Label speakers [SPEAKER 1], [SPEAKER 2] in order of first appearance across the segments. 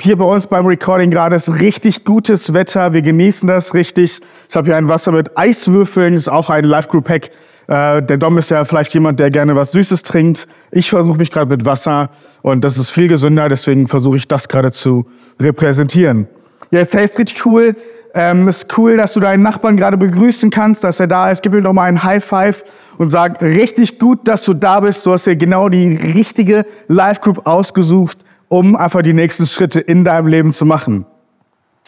[SPEAKER 1] Hier bei uns beim Recording gerade ist richtig gutes Wetter. Wir genießen das richtig. Ich habe hier ein Wasser mit Eiswürfeln. Das ist auch ein Live Group Hack. Äh, der Dom ist ja vielleicht jemand, der gerne was Süßes trinkt. Ich versuche mich gerade mit Wasser und das ist viel gesünder. Deswegen versuche ich das gerade zu repräsentieren. Ja, es ist richtig cool. Ähm, es ist cool, dass du deinen Nachbarn gerade begrüßen kannst, dass er da ist. Gib ihm doch mal einen High Five und sag richtig gut, dass du da bist. Du hast ja genau die richtige Live Group ausgesucht um einfach die nächsten Schritte in deinem Leben zu machen.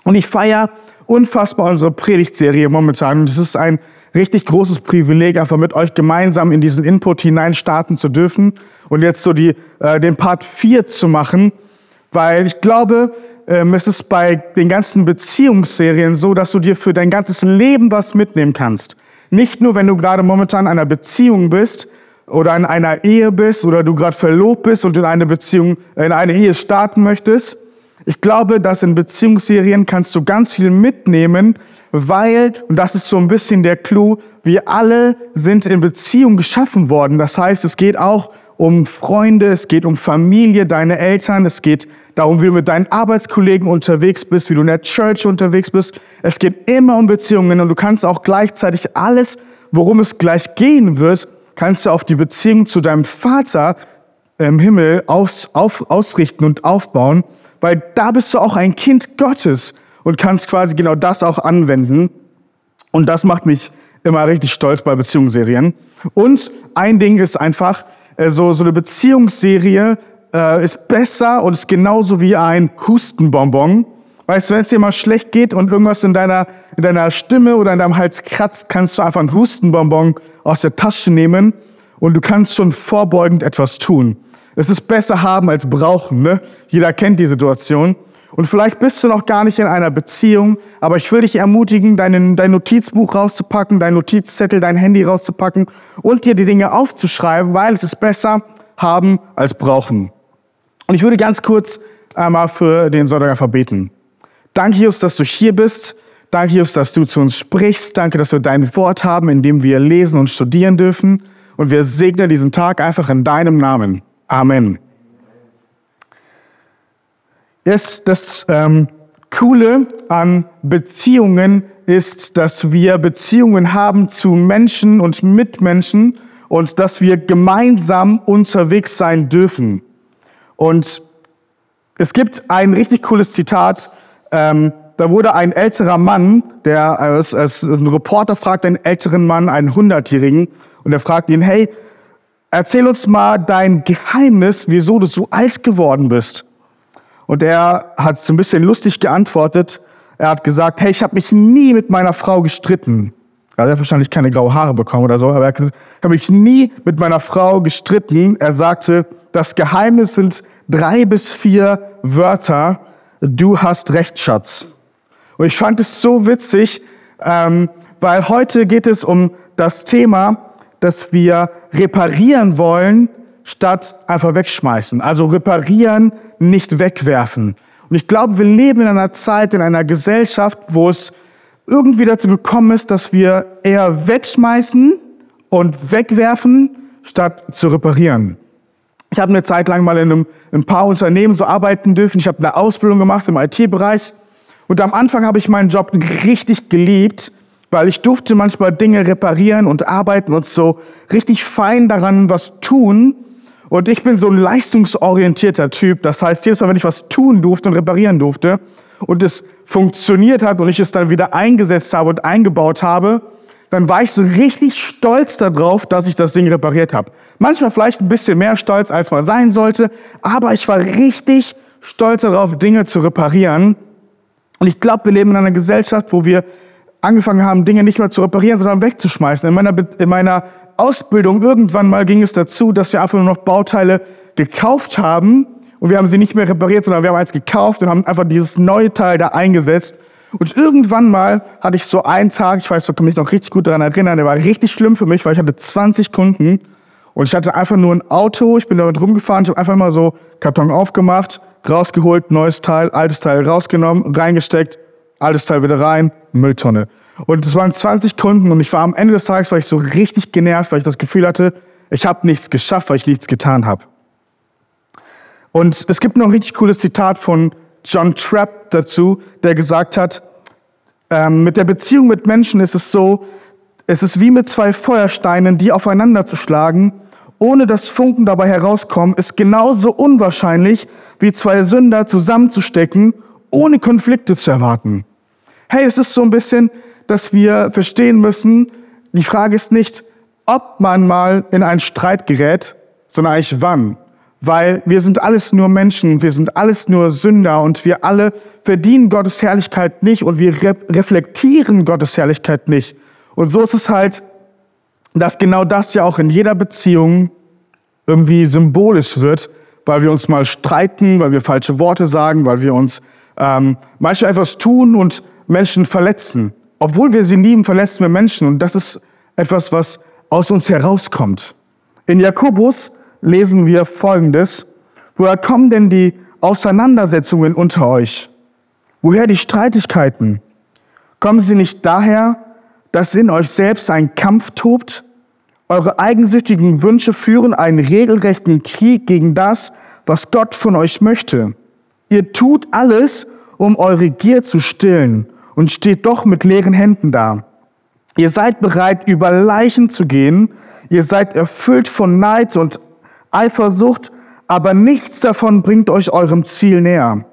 [SPEAKER 1] Und ich feiere unfassbar unsere Predigtserie momentan. Und es ist ein richtig großes Privileg, einfach mit euch gemeinsam in diesen Input hinein starten zu dürfen und jetzt so die, äh, den Part 4 zu machen, weil ich glaube, ähm, es ist bei den ganzen Beziehungsserien so, dass du dir für dein ganzes Leben was mitnehmen kannst. Nicht nur, wenn du gerade momentan in einer Beziehung bist, oder in einer Ehe bist oder du gerade verlobt bist und in eine Beziehung, in eine Ehe starten möchtest. Ich glaube, dass in Beziehungsserien kannst du ganz viel mitnehmen, weil, und das ist so ein bisschen der Clou, wir alle sind in Beziehung geschaffen worden. Das heißt, es geht auch um Freunde, es geht um Familie, deine Eltern, es geht darum, wie du mit deinen Arbeitskollegen unterwegs bist, wie du in der Church unterwegs bist. Es geht immer um Beziehungen und du kannst auch gleichzeitig alles, worum es gleich gehen wird, kannst du auf die Beziehung zu deinem Vater im Himmel aus, auf, ausrichten und aufbauen, weil da bist du auch ein Kind Gottes und kannst quasi genau das auch anwenden. Und das macht mich immer richtig stolz bei Beziehungsserien. Und ein Ding ist einfach, äh, so, so eine Beziehungsserie äh, ist besser und ist genauso wie ein Hustenbonbon. Weißt du, wenn es dir mal schlecht geht und irgendwas in deiner, in deiner Stimme oder in deinem Hals kratzt, kannst du einfach einen Hustenbonbon aus der Tasche nehmen und du kannst schon vorbeugend etwas tun. Es ist besser haben als brauchen. Ne? Jeder kennt die Situation. Und vielleicht bist du noch gar nicht in einer Beziehung, aber ich würde dich ermutigen, dein, dein Notizbuch rauszupacken, dein Notizzettel, dein Handy rauszupacken und dir die Dinge aufzuschreiben, weil es ist besser haben als brauchen. Und ich würde ganz kurz einmal für den Sonntag einfach beten. Danke, Jesus, dass du hier bist. Danke, Jesus, dass du zu uns sprichst. Danke, dass wir dein Wort haben, in dem wir lesen und studieren dürfen. Und wir segnen diesen Tag einfach in deinem Namen. Amen. Jetzt das ähm, Coole an Beziehungen ist, dass wir Beziehungen haben zu Menschen und Mitmenschen und dass wir gemeinsam unterwegs sein dürfen. Und es gibt ein richtig cooles Zitat, ähm, da wurde ein älterer Mann, der als, als ein Reporter fragt einen älteren Mann, einen Hundertjährigen, und er fragt ihn, hey, erzähl uns mal dein Geheimnis, wieso du so alt geworden bist. Und er hat so ein bisschen lustig geantwortet. Er hat gesagt, hey, ich habe mich nie mit meiner Frau gestritten. Also er hat wahrscheinlich keine graue Haare bekommen oder so, aber er hat gesagt, ich habe mich nie mit meiner Frau gestritten. Er sagte, das Geheimnis sind drei bis vier Wörter. Du hast recht, Schatz. Und ich fand es so witzig, ähm, weil heute geht es um das Thema, dass wir reparieren wollen, statt einfach wegschmeißen. Also reparieren, nicht wegwerfen. Und ich glaube, wir leben in einer Zeit, in einer Gesellschaft, wo es irgendwie dazu gekommen ist, dass wir eher wegschmeißen und wegwerfen, statt zu reparieren. Ich habe eine Zeit lang mal in einem, ein paar Unternehmen so arbeiten dürfen. Ich habe eine Ausbildung gemacht im IT-Bereich. Und am Anfang habe ich meinen Job richtig geliebt, weil ich durfte manchmal Dinge reparieren und arbeiten und so richtig fein daran was tun. Und ich bin so ein leistungsorientierter Typ. Das heißt, jedes Mal, wenn ich was tun durfte und reparieren durfte und es funktioniert hat und ich es dann wieder eingesetzt habe und eingebaut habe, dann war ich so richtig stolz darauf, dass ich das Ding repariert habe. Manchmal vielleicht ein bisschen mehr stolz, als man sein sollte, aber ich war richtig stolz darauf, Dinge zu reparieren. Und ich glaube, wir leben in einer Gesellschaft, wo wir angefangen haben, Dinge nicht mehr zu reparieren, sondern wegzuschmeißen. In meiner, in meiner Ausbildung irgendwann mal ging es dazu, dass wir einfach nur noch Bauteile gekauft haben und wir haben sie nicht mehr repariert, sondern wir haben eins gekauft und haben einfach dieses neue Teil da eingesetzt. Und irgendwann mal hatte ich so einen Tag, ich weiß, da kann mich noch richtig gut daran erinnern, der war richtig schlimm für mich, weil ich hatte 20 Kunden und ich hatte einfach nur ein Auto, ich bin damit rumgefahren, ich habe einfach mal so Karton aufgemacht, rausgeholt, neues Teil, altes Teil rausgenommen, reingesteckt, altes Teil wieder rein, Mülltonne. Und es waren 20 Kunden und ich war am Ende des Tages, war ich so richtig genervt, weil ich das Gefühl hatte, ich habe nichts geschafft, weil ich nichts getan habe. Und es gibt noch ein richtig cooles Zitat von John Trapp dazu, der gesagt hat, ähm, mit der Beziehung mit Menschen ist es so, es ist wie mit zwei Feuersteinen, die aufeinander zu schlagen, ohne dass Funken dabei herauskommen, ist genauso unwahrscheinlich, wie zwei Sünder zusammenzustecken, ohne Konflikte zu erwarten. Hey, es ist so ein bisschen, dass wir verstehen müssen, die Frage ist nicht, ob man mal in einen Streit gerät, sondern eigentlich wann. Weil wir sind alles nur Menschen, wir sind alles nur Sünder und wir alle verdienen Gottes Herrlichkeit nicht und wir re reflektieren Gottes Herrlichkeit nicht. Und so ist es halt, dass genau das ja auch in jeder Beziehung irgendwie symbolisch wird, weil wir uns mal streiten, weil wir falsche Worte sagen, weil wir uns ähm, manchmal etwas tun und Menschen verletzen. Obwohl wir sie lieben, verletzen wir Menschen und das ist etwas, was aus uns herauskommt. In Jakobus lesen wir Folgendes. Woher kommen denn die Auseinandersetzungen unter euch? Woher die Streitigkeiten? Kommen sie nicht daher, dass in euch selbst ein Kampf tobt? Eure eigensüchtigen Wünsche führen einen regelrechten Krieg gegen das, was Gott von euch möchte. Ihr tut alles, um eure Gier zu stillen und steht doch mit leeren Händen da. Ihr seid bereit, über Leichen zu gehen. Ihr seid erfüllt von Neid und Eifersucht, aber nichts davon bringt euch eurem Ziel näher.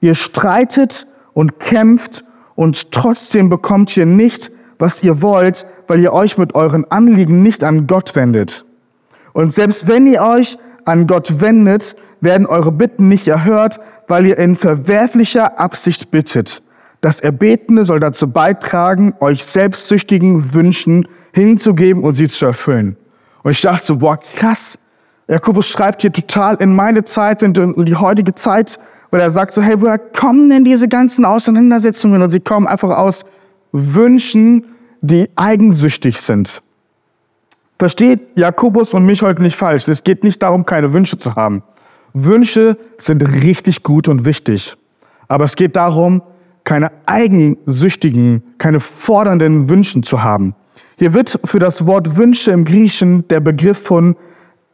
[SPEAKER 1] Ihr streitet und kämpft und trotzdem bekommt ihr nicht, was ihr wollt, weil ihr euch mit euren Anliegen nicht an Gott wendet. Und selbst wenn ihr euch an Gott wendet, werden eure Bitten nicht erhört, weil ihr in verwerflicher Absicht bittet. Das Erbetene soll dazu beitragen, euch selbstsüchtigen Wünschen hinzugeben und sie zu erfüllen. Und ich dachte so, boah, krass, Jakobus schreibt hier total in meine Zeit, in die heutige Zeit, weil er sagt so, hey, woher kommen denn diese ganzen Auseinandersetzungen? Und sie kommen einfach aus Wünschen, die eigensüchtig sind. Versteht Jakobus und mich heute nicht falsch. Es geht nicht darum, keine Wünsche zu haben. Wünsche sind richtig gut und wichtig. Aber es geht darum, keine eigensüchtigen, keine fordernden Wünschen zu haben. Hier wird für das Wort Wünsche im Griechischen der Begriff von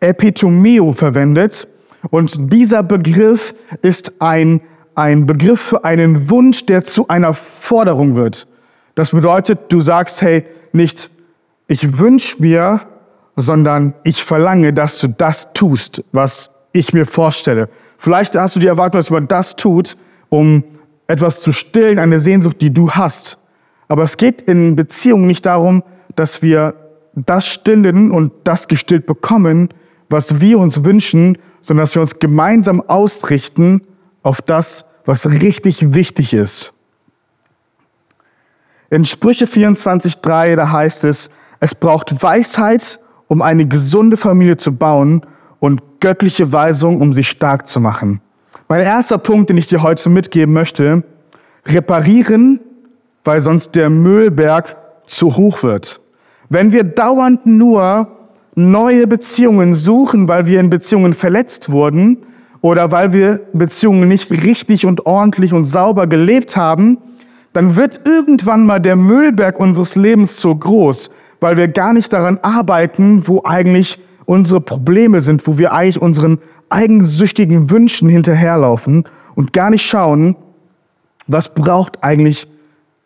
[SPEAKER 1] Epitomeo verwendet. Und dieser Begriff ist ein, ein Begriff für einen Wunsch, der zu einer Forderung wird. Das bedeutet, du sagst, hey, nicht ich wünsche mir, sondern ich verlange, dass du das tust, was ich mir vorstelle. Vielleicht hast du die Erwartung, dass jemand das tut, um etwas zu stillen, eine Sehnsucht, die du hast. Aber es geht in Beziehungen nicht darum, dass wir das stillen und das gestillt bekommen, was wir uns wünschen, sondern dass wir uns gemeinsam ausrichten auf das, was richtig wichtig ist. In Sprüche 24.3, da heißt es, es braucht Weisheit, um eine gesunde Familie zu bauen und göttliche Weisung, um sie stark zu machen. Mein erster Punkt, den ich dir heute mitgeben möchte, reparieren, weil sonst der Müllberg zu hoch wird. Wenn wir dauernd nur neue Beziehungen suchen, weil wir in Beziehungen verletzt wurden oder weil wir Beziehungen nicht richtig und ordentlich und sauber gelebt haben, dann wird irgendwann mal der Müllberg unseres Lebens so groß, weil wir gar nicht daran arbeiten, wo eigentlich unsere Probleme sind, wo wir eigentlich unseren eigensüchtigen Wünschen hinterherlaufen und gar nicht schauen, was braucht eigentlich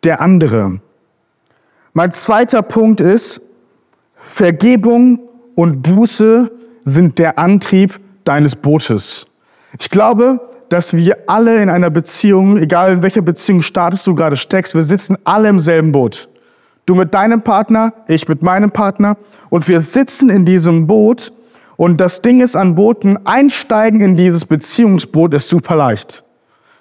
[SPEAKER 1] der andere. Mein zweiter Punkt ist, Vergebung und Buße sind der Antrieb deines Bootes. Ich glaube, dass wir alle in einer Beziehung, egal in welcher Beziehung startest du gerade steckst, wir sitzen alle im selben Boot. Du mit deinem Partner, ich mit meinem Partner und wir sitzen in diesem Boot und das Ding ist an Booten, einsteigen in dieses Beziehungsboot ist super leicht.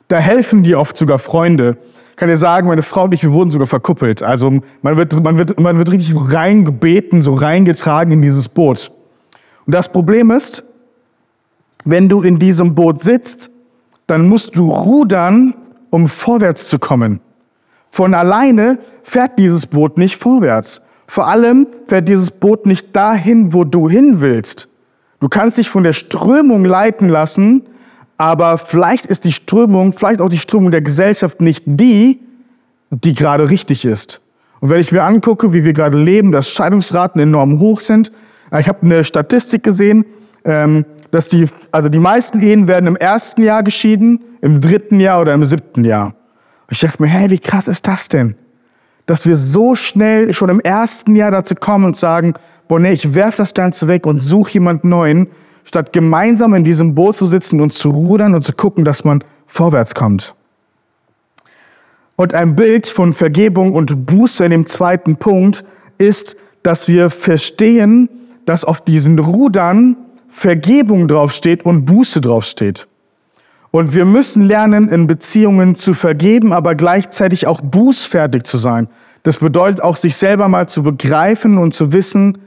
[SPEAKER 1] Da helfen dir oft sogar Freunde. Ich kann dir sagen, meine Frau und ich, wir wurden sogar verkuppelt. Also man wird, man wird, man wird richtig reingebeten, so reingetragen in dieses Boot. Und das Problem ist, wenn du in diesem Boot sitzt, dann musst du rudern, um vorwärts zu kommen. Von alleine fährt dieses Boot nicht vorwärts. Vor allem fährt dieses Boot nicht dahin, wo du hin willst. Du kannst dich von der Strömung leiten lassen, aber vielleicht ist die Strömung, vielleicht auch die Strömung der Gesellschaft nicht die, die gerade richtig ist. Und wenn ich mir angucke, wie wir gerade leben, dass Scheidungsraten enorm hoch sind, ich habe eine Statistik gesehen, ähm, dass die, also die meisten Ehen werden im ersten Jahr geschieden, im dritten Jahr oder im siebten Jahr. Und ich dachte mir, hey, wie krass ist das denn? Dass wir so schnell schon im ersten Jahr dazu kommen und sagen, boah, nee, ich werf das Ganze weg und suche jemand Neuen, statt gemeinsam in diesem Boot zu sitzen und zu rudern und zu gucken, dass man vorwärts kommt. Und ein Bild von Vergebung und Buße in dem zweiten Punkt ist, dass wir verstehen, dass auf diesen Rudern Vergebung draufsteht und Buße draufsteht. Und wir müssen lernen, in Beziehungen zu vergeben, aber gleichzeitig auch bußfertig zu sein. Das bedeutet auch, sich selber mal zu begreifen und zu wissen,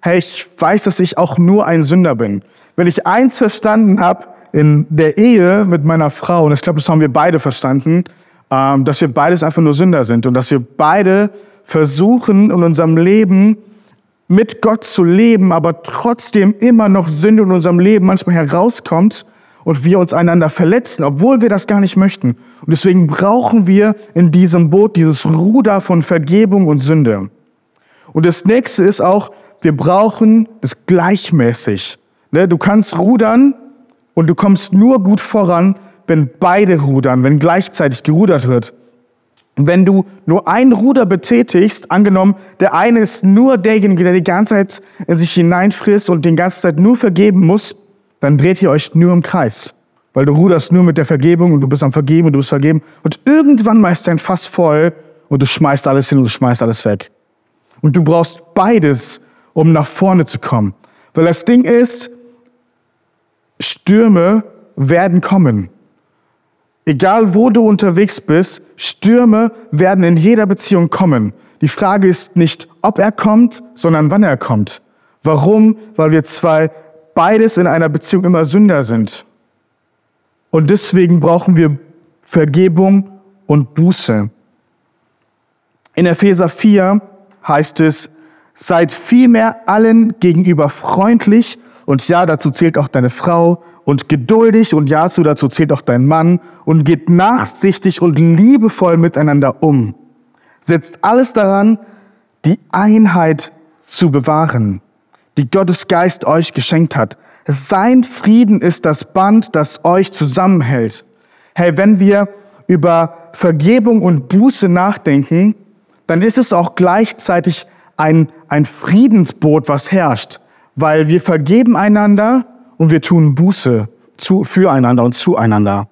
[SPEAKER 1] hey, ich weiß, dass ich auch nur ein Sünder bin. Wenn ich eins verstanden habe in der Ehe mit meiner Frau, und ich glaube, das haben wir beide verstanden, ähm, dass wir beides einfach nur Sünder sind und dass wir beide versuchen, in unserem Leben mit Gott zu leben, aber trotzdem immer noch Sünde in unserem Leben manchmal herauskommt und wir uns einander verletzen, obwohl wir das gar nicht möchten. Und deswegen brauchen wir in diesem Boot dieses Ruder von Vergebung und Sünde. Und das nächste ist auch, wir brauchen es gleichmäßig. Ne, du kannst rudern und du kommst nur gut voran, wenn beide rudern, wenn gleichzeitig gerudert wird. Wenn du nur ein Ruder betätigst, angenommen, der eine ist nur derjenige, der die ganze Zeit in sich hineinfrisst und die ganze Zeit nur vergeben muss, dann dreht ihr euch nur im Kreis. Weil du ruderst nur mit der Vergebung und du bist am Vergeben und du bist vergeben. Und irgendwann mal ist dein Fass voll und du schmeißt alles hin und du schmeißt alles weg. Und du brauchst beides, um nach vorne zu kommen. Weil das Ding ist, Stürme werden kommen. Egal wo du unterwegs bist, Stürme werden in jeder Beziehung kommen. Die Frage ist nicht, ob er kommt, sondern wann er kommt. Warum? Weil wir zwei beides in einer Beziehung immer Sünder sind. Und deswegen brauchen wir Vergebung und Buße. In Epheser 4 heißt es, seid vielmehr allen gegenüber freundlich und ja, dazu zählt auch deine Frau und geduldig und ja, dazu zählt auch dein Mann und geht nachsichtig und liebevoll miteinander um. Setzt alles daran, die Einheit zu bewahren, die Gottes Geist euch geschenkt hat. Sein Frieden ist das Band, das euch zusammenhält. Hey, wenn wir über Vergebung und Buße nachdenken, dann ist es auch gleichzeitig ein, ein Friedensboot, was herrscht weil wir vergeben einander und wir tun Buße zu, füreinander und zueinander.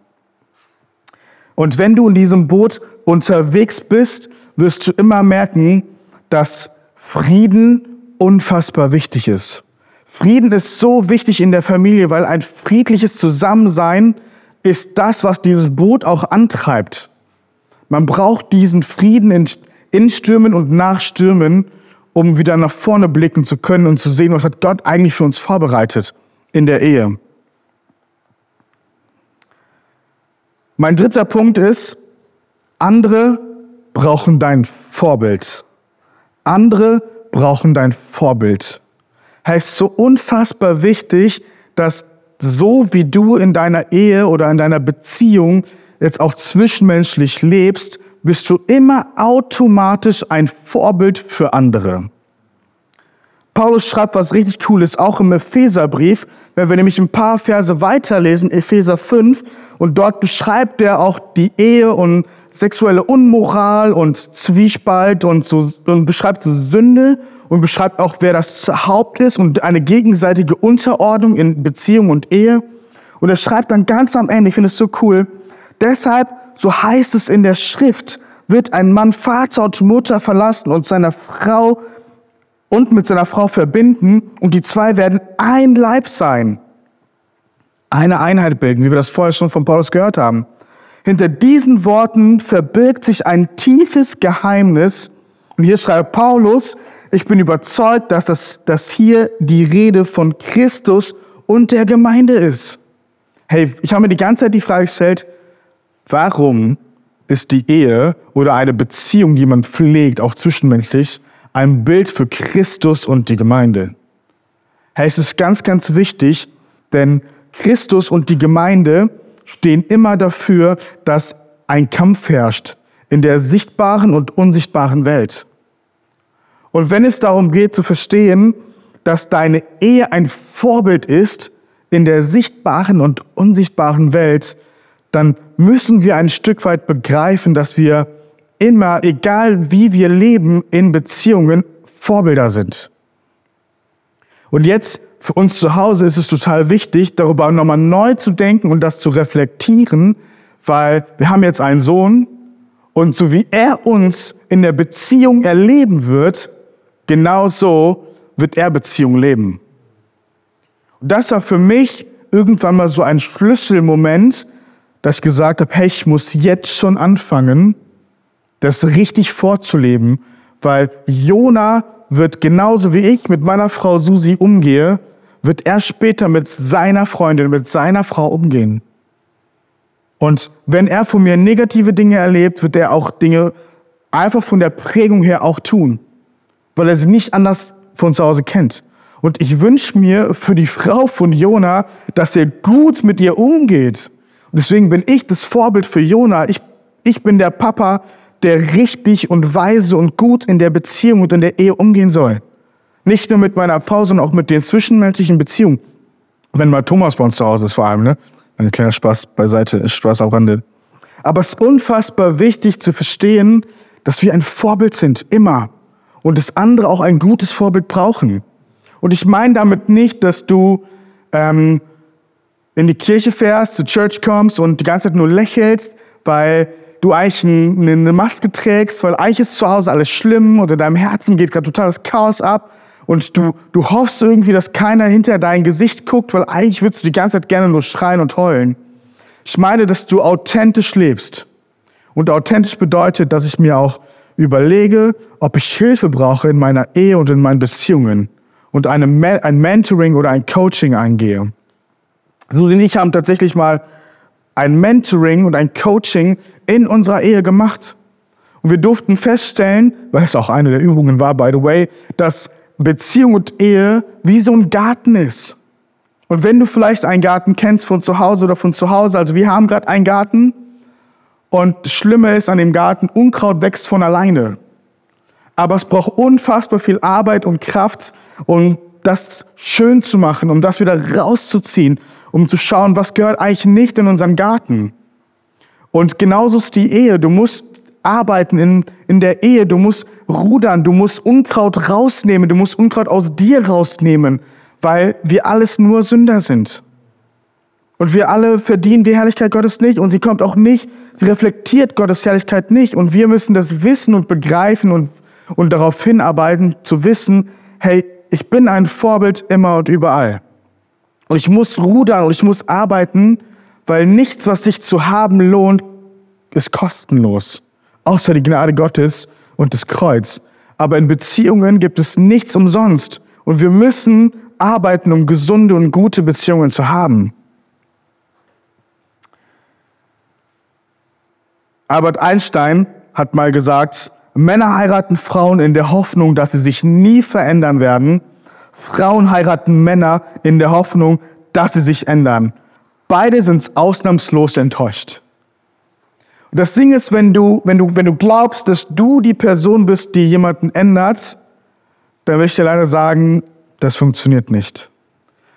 [SPEAKER 1] Und wenn du in diesem Boot unterwegs bist, wirst du immer merken, dass Frieden unfassbar wichtig ist. Frieden ist so wichtig in der Familie, weil ein friedliches Zusammensein ist das, was dieses Boot auch antreibt. Man braucht diesen Frieden in, in Stürmen und nach Stürmen, um wieder nach vorne blicken zu können und zu sehen, was hat Gott eigentlich für uns vorbereitet in der Ehe. Mein dritter Punkt ist, andere brauchen dein Vorbild. Andere brauchen dein Vorbild. Heißt so unfassbar wichtig, dass so wie du in deiner Ehe oder in deiner Beziehung jetzt auch zwischenmenschlich lebst, bist du immer automatisch ein Vorbild für andere. Paulus schreibt was richtig Cooles, auch im Epheserbrief. Wenn wir nämlich ein paar Verse weiterlesen, Epheser 5, und dort beschreibt er auch die Ehe und sexuelle Unmoral und Zwiespalt und, so, und beschreibt Sünde und beschreibt auch, wer das Haupt ist und eine gegenseitige Unterordnung in Beziehung und Ehe. Und er schreibt dann ganz am Ende, ich finde es so cool, deshalb so heißt es in der Schrift, wird ein Mann Vater und Mutter verlassen und seiner Frau und mit seiner Frau verbinden und die zwei werden ein Leib sein. Eine Einheit bilden, wie wir das vorher schon von Paulus gehört haben. Hinter diesen Worten verbirgt sich ein tiefes Geheimnis. Und hier schreibt Paulus, ich bin überzeugt, dass das dass hier die Rede von Christus und der Gemeinde ist. Hey, ich habe mir die ganze Zeit die Frage gestellt, warum ist die Ehe oder eine Beziehung, die man pflegt, auch zwischenmenschlich, ein Bild für Christus und die Gemeinde? Hey, es ist ganz, ganz wichtig, denn Christus und die Gemeinde stehen immer dafür, dass ein Kampf herrscht in der sichtbaren und unsichtbaren Welt. Und wenn es darum geht zu verstehen, dass deine Ehe ein Vorbild ist in der sichtbaren und unsichtbaren Welt, dann müssen wir ein Stück weit begreifen, dass wir immer, egal wie wir leben, in Beziehungen Vorbilder sind. Und jetzt für uns zu Hause ist es total wichtig, darüber nochmal neu zu denken und das zu reflektieren, weil wir haben jetzt einen Sohn und so wie er uns in der Beziehung erleben wird, genauso wird er Beziehung leben. Und das war für mich irgendwann mal so ein Schlüsselmoment, dass ich gesagt habe, hey, ich muss jetzt schon anfangen, das richtig vorzuleben, weil Jona wird genauso wie ich mit meiner Frau Susi umgehe, wird er später mit seiner Freundin, mit seiner Frau umgehen. Und wenn er von mir negative Dinge erlebt, wird er auch Dinge einfach von der Prägung her auch tun, weil er sie nicht anders von zu Hause kennt. Und ich wünsche mir für die Frau von Jona, dass er gut mit ihr umgeht. Und deswegen bin ich das Vorbild für Jona. Ich, ich bin der Papa, der richtig und weise und gut in der Beziehung und in der Ehe umgehen soll. Nicht nur mit meiner Frau, sondern auch mit den zwischenmenschlichen Beziehungen. Wenn mal Thomas bei uns zu Hause ist vor allem, ne? Ein kleiner Spaß beiseite, Spaß am Rande. Aber es ist unfassbar wichtig zu verstehen, dass wir ein Vorbild sind, immer. Und dass andere auch ein gutes Vorbild brauchen. Und ich meine damit nicht, dass du ähm, in die Kirche fährst, zur Church kommst und die ganze Zeit nur lächelst, weil du eigentlich eine Maske trägst, weil eigentlich ist zu Hause alles schlimm oder deinem Herzen geht gerade totales Chaos ab und du, du hoffst irgendwie, dass keiner hinter dein Gesicht guckt, weil eigentlich würdest du die ganze Zeit gerne nur schreien und heulen. Ich meine, dass du authentisch lebst. Und authentisch bedeutet, dass ich mir auch überlege, ob ich Hilfe brauche in meiner Ehe und in meinen Beziehungen und eine, ein Mentoring oder ein Coaching eingehe. Susi und ich haben tatsächlich mal ein Mentoring und ein Coaching in unserer Ehe gemacht. Und wir durften feststellen, weil es auch eine der Übungen war, by the way, dass Beziehung und Ehe wie so ein Garten ist. Und wenn du vielleicht einen Garten kennst von zu Hause oder von zu Hause, also wir haben gerade einen Garten und das Schlimme ist an dem Garten, Unkraut wächst von alleine. Aber es braucht unfassbar viel Arbeit und Kraft, um das schön zu machen, um das wieder rauszuziehen, um zu schauen, was gehört eigentlich nicht in unseren Garten. Und genauso ist die Ehe. Du musst arbeiten in, in der Ehe. Du musst rudern. Du musst Unkraut rausnehmen. Du musst Unkraut aus dir rausnehmen, weil wir alles nur Sünder sind. Und wir alle verdienen die Herrlichkeit Gottes nicht. Und sie kommt auch nicht, sie reflektiert Gottes Herrlichkeit nicht. Und wir müssen das wissen und begreifen und, und darauf hinarbeiten, zu wissen, hey, ich bin ein Vorbild immer und überall. Und ich muss rudern und ich muss arbeiten, weil nichts, was sich zu haben lohnt, ist kostenlos außer die Gnade Gottes und das Kreuz. Aber in Beziehungen gibt es nichts umsonst. Und wir müssen arbeiten, um gesunde und gute Beziehungen zu haben. Albert Einstein hat mal gesagt, Männer heiraten Frauen in der Hoffnung, dass sie sich nie verändern werden. Frauen heiraten Männer in der Hoffnung, dass sie sich ändern. Beide sind ausnahmslos enttäuscht. Und das Ding ist, wenn du, wenn du, wenn du glaubst, dass du die Person bist, die jemanden ändert, dann will ich dir leider sagen, das funktioniert nicht.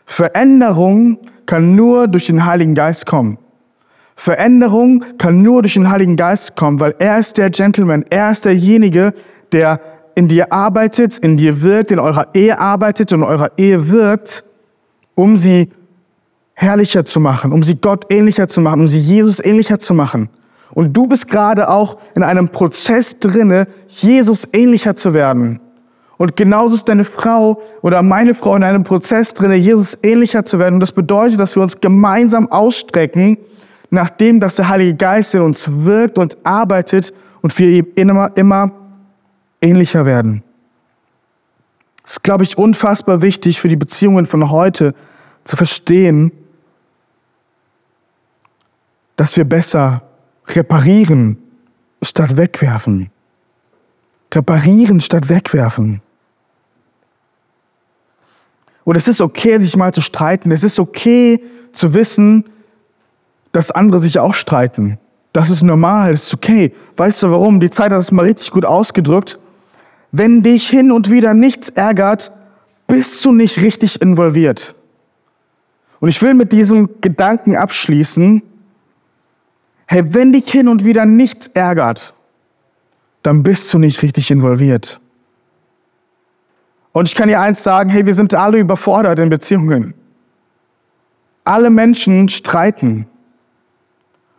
[SPEAKER 1] Veränderung kann nur durch den Heiligen Geist kommen. Veränderung kann nur durch den Heiligen Geist kommen, weil er ist der Gentleman, er ist derjenige, der in dir arbeitet, in dir wirkt, in eurer Ehe arbeitet und in eurer Ehe wirkt, um sie herrlicher zu machen, um sie Gott ähnlicher zu machen, um sie Jesus ähnlicher zu machen. Und du bist gerade auch in einem Prozess drinne, Jesus ähnlicher zu werden. Und genauso ist deine Frau oder meine Frau in einem Prozess drinne, Jesus ähnlicher zu werden. Und das bedeutet, dass wir uns gemeinsam ausstrecken, nachdem dass der Heilige Geist in uns wirkt und arbeitet und wir ihm immer, immer ähnlicher werden. Das ist, glaube ich, unfassbar wichtig für die Beziehungen von heute zu verstehen, dass wir besser reparieren statt wegwerfen. Reparieren statt wegwerfen. Und es ist okay, sich mal zu streiten. Es ist okay zu wissen, dass andere sich auch streiten. Das ist normal, das ist okay. Weißt du warum? Die Zeit hat es mal richtig gut ausgedrückt. Wenn dich hin und wieder nichts ärgert, bist du nicht richtig involviert. Und ich will mit diesem Gedanken abschließen. Hey, wenn dich hin und wieder nichts ärgert, dann bist du nicht richtig involviert. Und ich kann dir eins sagen, hey, wir sind alle überfordert in Beziehungen. Alle Menschen streiten.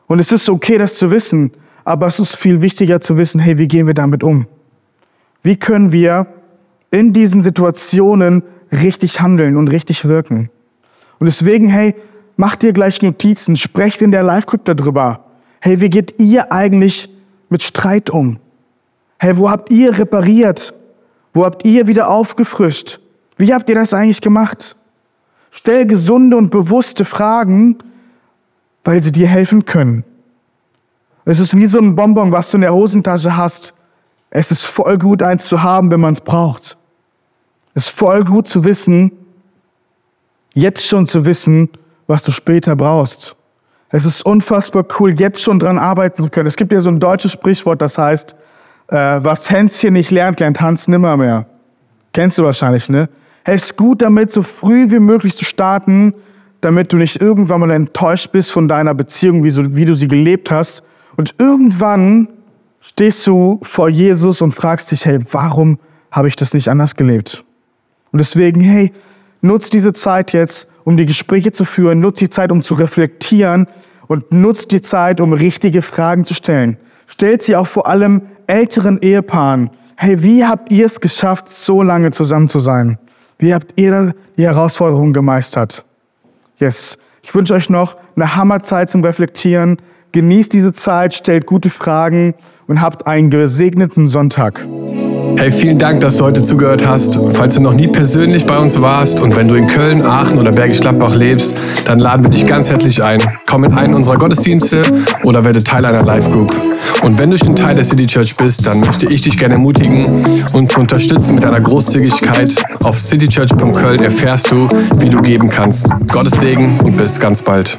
[SPEAKER 1] Und es ist okay, das zu wissen, aber es ist viel wichtiger zu wissen, hey, wie gehen wir damit um? Wie können wir in diesen Situationen richtig handeln und richtig wirken? Und deswegen, hey, macht dir gleich Notizen, sprecht in der Live-Group darüber. Hey, wie geht ihr eigentlich mit Streit um? Hey, wo habt ihr repariert? Wo habt ihr wieder aufgefrischt? Wie habt ihr das eigentlich gemacht? Stell gesunde und bewusste Fragen, weil sie dir helfen können. Es ist wie so ein Bonbon, was du in der Hosentasche hast. Es ist voll gut, eins zu haben, wenn man es braucht. Es ist voll gut zu wissen, jetzt schon zu wissen, was du später brauchst. Es ist unfassbar cool, jetzt schon dran arbeiten zu können. Es gibt ja so ein deutsches Sprichwort, das heißt, äh, was Hänschen nicht lernt, lernt Hans nimmer mehr. Kennst du wahrscheinlich, ne? Es ist gut damit, so früh wie möglich zu starten, damit du nicht irgendwann mal enttäuscht bist von deiner Beziehung, wie, so, wie du sie gelebt hast. Und irgendwann stehst du vor Jesus und fragst dich, hey, warum habe ich das nicht anders gelebt? Und deswegen, hey, nutz diese Zeit jetzt, um die Gespräche zu führen, nutz die Zeit, um zu reflektieren und nutz die Zeit, um richtige Fragen zu stellen. Stellt sie auch vor allem älteren Ehepaaren. Hey, wie habt ihr es geschafft, so lange zusammen zu sein? Wie habt ihr die Herausforderungen gemeistert? Yes. Ich wünsche euch noch eine Hammerzeit zum Reflektieren. Genießt diese Zeit, stellt gute Fragen und habt einen gesegneten Sonntag.
[SPEAKER 2] Hey, vielen Dank, dass du heute zugehört hast. Falls du noch nie persönlich bei uns warst und wenn du in Köln, Aachen oder Bergisch Gladbach lebst, dann laden wir dich ganz herzlich ein. Komm in einen unserer Gottesdienste oder werde Teil einer Live-Group. Und wenn du schon Teil der City Church bist, dann möchte ich dich gerne ermutigen, uns zu unterstützen mit einer Großzügigkeit. Auf citychurch.köln erfährst du, wie du geben kannst. Gottes Segen und bis ganz bald.